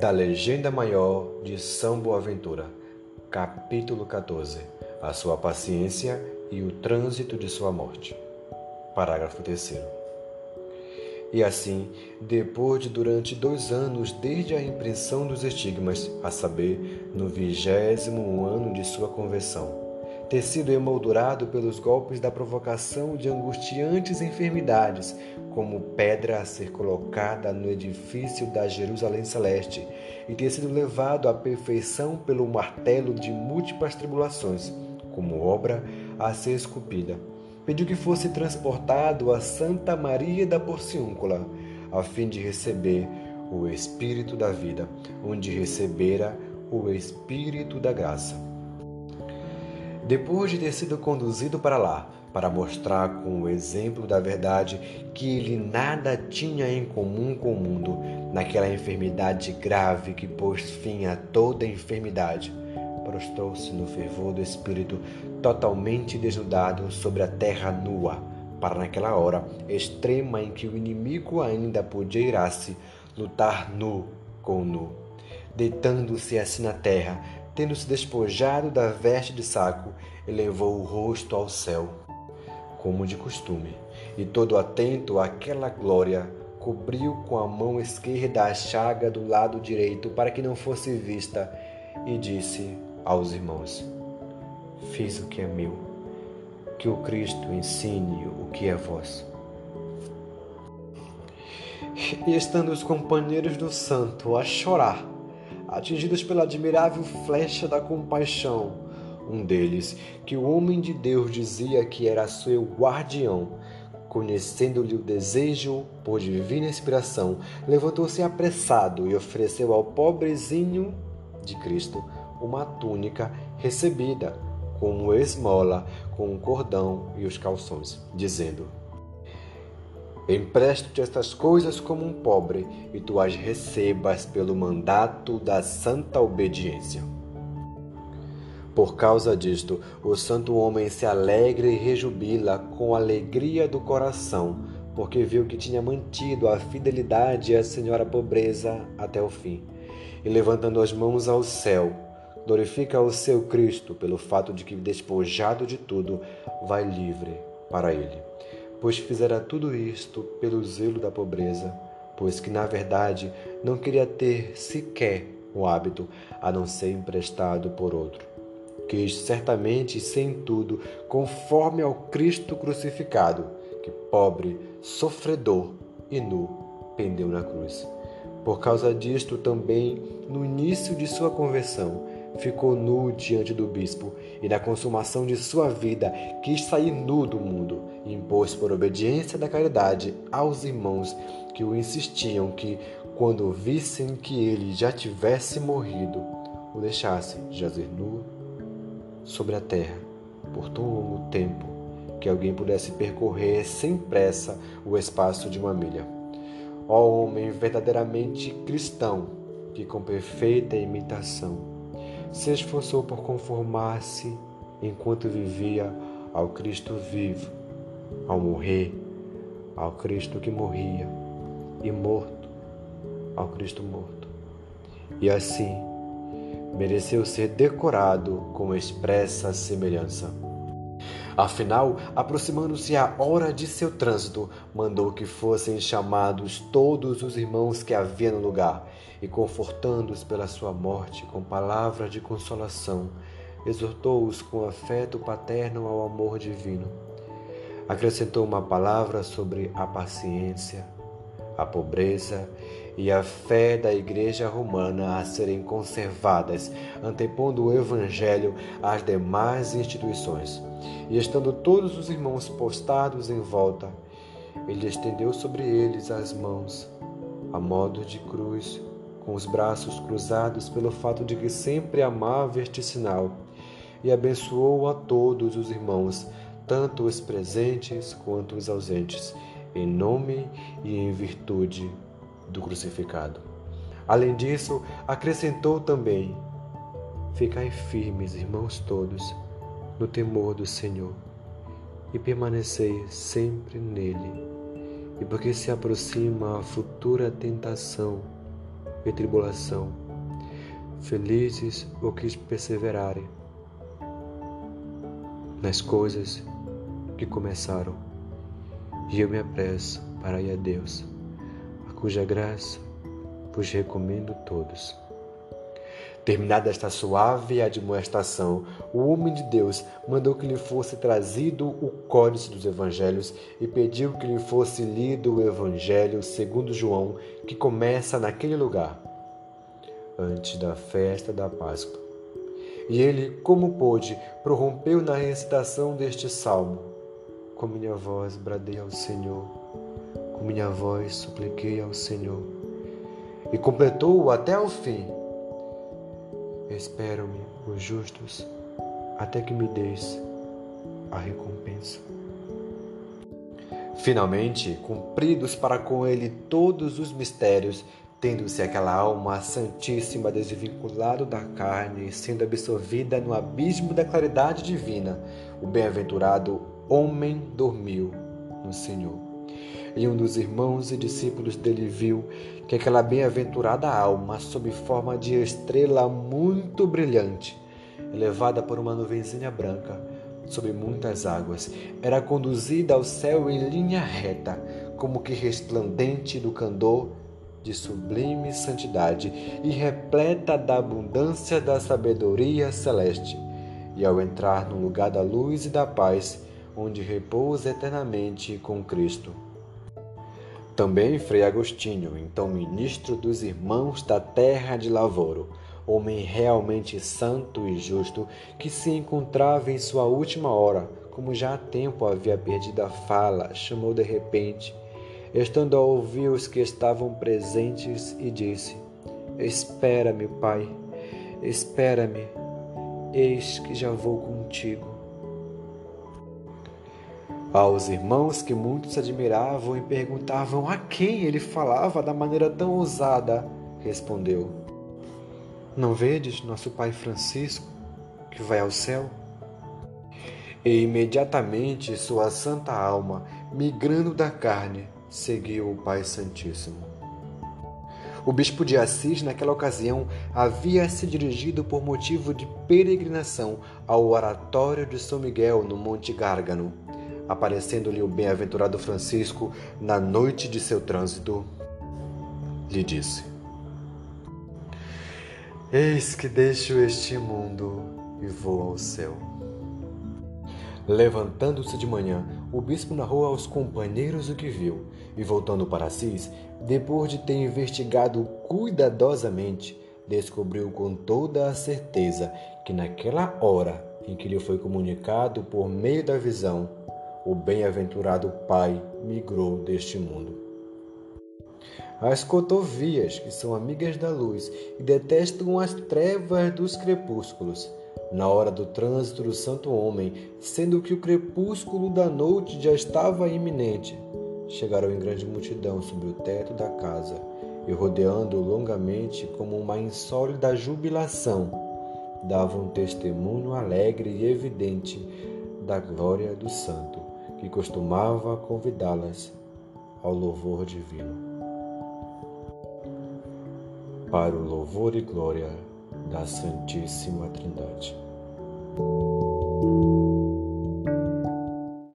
da Legenda Maior de São Boaventura, capítulo 14 A sua paciência e o trânsito de sua morte. Parágrafo 3. E assim, depois de durante dois anos desde a impressão dos estigmas, a saber, no vigésimo ano de sua conversão, ter sido emoldurado pelos golpes da provocação de angustiantes enfermidades, como pedra a ser colocada no edifício da Jerusalém Celeste, e ter sido levado à perfeição pelo martelo de múltiplas tribulações, como obra a ser esculpida. Pediu que fosse transportado a Santa Maria da Porciúncula, a fim de receber o Espírito da vida, onde recebera o Espírito da graça. Depois de ter sido conduzido para lá, para mostrar com o exemplo da verdade que ele nada tinha em comum com o mundo, naquela enfermidade grave que pôs fim a toda enfermidade, prostrou-se no fervor do espírito, totalmente desnudado sobre a terra nua, para naquela hora extrema em que o inimigo ainda podia irar-se, lutar nu com nu. Deitando-se assim na terra, tendo se despojado da veste de saco, elevou o rosto ao céu, como de costume, e todo atento àquela glória, cobriu com a mão esquerda a chaga do lado direito para que não fosse vista, e disse aos irmãos: Fiz o que é meu, que o Cristo ensine o que é vosso. E estando os companheiros do santo a chorar, atingidos pela admirável flecha da compaixão. Um deles, que o homem de Deus dizia que era seu guardião, conhecendo-lhe o desejo por divina inspiração, levantou-se apressado e ofereceu ao pobrezinho de Cristo uma túnica recebida como esmola com o cordão e os calções, dizendo: Empresto-te estas coisas como um pobre, e tu as recebas pelo mandato da santa obediência. Por causa disto, o santo homem se alegra e rejubila com alegria do coração, porque viu que tinha mantido a fidelidade à senhora pobreza até o fim. E levantando as mãos ao céu, glorifica o seu Cristo pelo fato de que, despojado de tudo, vai livre para ele pois fizera tudo isto pelo zelo da pobreza, pois que na verdade não queria ter sequer o hábito, a não ser emprestado por outro. Quis certamente sem tudo, conforme ao Cristo crucificado, que pobre, sofredor e nu pendeu na cruz. Por causa disto também, no início de sua conversão, ficou nu diante do bispo e na consumação de sua vida quis sair nu do mundo e impôs por obediência da caridade aos irmãos que o insistiam que, quando vissem que ele já tivesse morrido, o deixassem jazer nu sobre a terra por tão longo tempo que alguém pudesse percorrer sem pressa o espaço de uma milha. Ó homem verdadeiramente cristão, que com perfeita imitação se esforçou por conformar-se enquanto vivia ao Cristo vivo, ao morrer, ao Cristo que morria, e morto, ao Cristo morto. E assim, mereceu ser decorado com expressa semelhança. Afinal, aproximando-se a hora de seu trânsito, mandou que fossem chamados todos os irmãos que havia no lugar, e confortando-os pela sua morte com palavras de consolação, exortou-os com afeto paterno ao amor divino. Acrescentou uma palavra sobre a paciência, a pobreza e a fé da Igreja Romana a serem conservadas, antepondo o Evangelho às demais instituições. E estando todos os irmãos postados em volta, ele estendeu sobre eles as mãos, a modo de cruz, com os braços cruzados pelo fato de que sempre amava este sinal, e abençoou a todos os irmãos, tanto os presentes quanto os ausentes em nome e em virtude do crucificado. Além disso, acrescentou também: Ficai firmes, irmãos todos, no temor do Senhor, e permanecei sempre nele. E porque se aproxima a futura tentação, e tribulação. Felizes os que perseverarem nas coisas que começaram. E eu me apresso para ir a Deus, a cuja graça vos recomendo todos. Terminada esta suave admoestação, o homem de Deus mandou que lhe fosse trazido o códice dos evangelhos e pediu que lhe fosse lido o evangelho segundo João, que começa naquele lugar, antes da festa da Páscoa. E ele, como pôde, prorrompeu na recitação deste salmo. Com minha voz bradei ao Senhor, com minha voz supliquei ao Senhor. E completou-o até o fim Espero-me, os justos, até que me deis a recompensa. Finalmente, cumpridos para com ele todos os mistérios, tendo-se aquela alma santíssima desvinculado da carne sendo absorvida no abismo da claridade divina, o bem-aventurado homem dormiu no Senhor. E um dos irmãos e discípulos dele viu que aquela bem-aventurada alma, sob forma de estrela muito brilhante, elevada por uma nuvenzinha branca, sobre muitas águas, era conduzida ao céu em linha reta, como que resplandente do candor de sublime santidade e repleta da abundância da sabedoria celeste. E ao entrar no lugar da luz e da paz, onde repousa eternamente com Cristo. Também Frei Agostinho, então ministro dos irmãos da terra de Lavoro, homem realmente santo e justo, que se encontrava em sua última hora, como já há tempo havia perdido a fala, chamou de repente, estando a ouvir os que estavam presentes, e disse: Espera-me, Pai, espera-me, eis que já vou contigo. Aos irmãos que muitos admiravam e perguntavam a quem ele falava da maneira tão ousada, respondeu: Não vedes nosso Pai Francisco, que vai ao céu? E imediatamente sua santa alma, migrando da carne, seguiu o Pai Santíssimo. O bispo de Assis, naquela ocasião, havia se dirigido por motivo de peregrinação ao oratório de São Miguel no Monte Gárgano aparecendo-lhe o bem-aventurado Francisco na noite de seu trânsito, lhe disse: Eis que deixo este mundo e vou ao céu. Levantando-se de manhã, o bispo narrou aos companheiros o que viu, e voltando para Assis, depois de ter investigado cuidadosamente, descobriu com toda a certeza que naquela hora em que lhe foi comunicado por meio da visão o bem-aventurado Pai migrou deste mundo. As cotovias, que são amigas da luz e detestam as trevas dos crepúsculos, na hora do trânsito do Santo Homem, sendo que o crepúsculo da noite já estava iminente, chegaram em grande multidão sobre o teto da casa e, rodeando longamente como uma insólita jubilação, davam testemunho alegre e evidente da glória do Santo que costumava convidá-las ao louvor divino. Para o louvor e glória da Santíssima Trindade.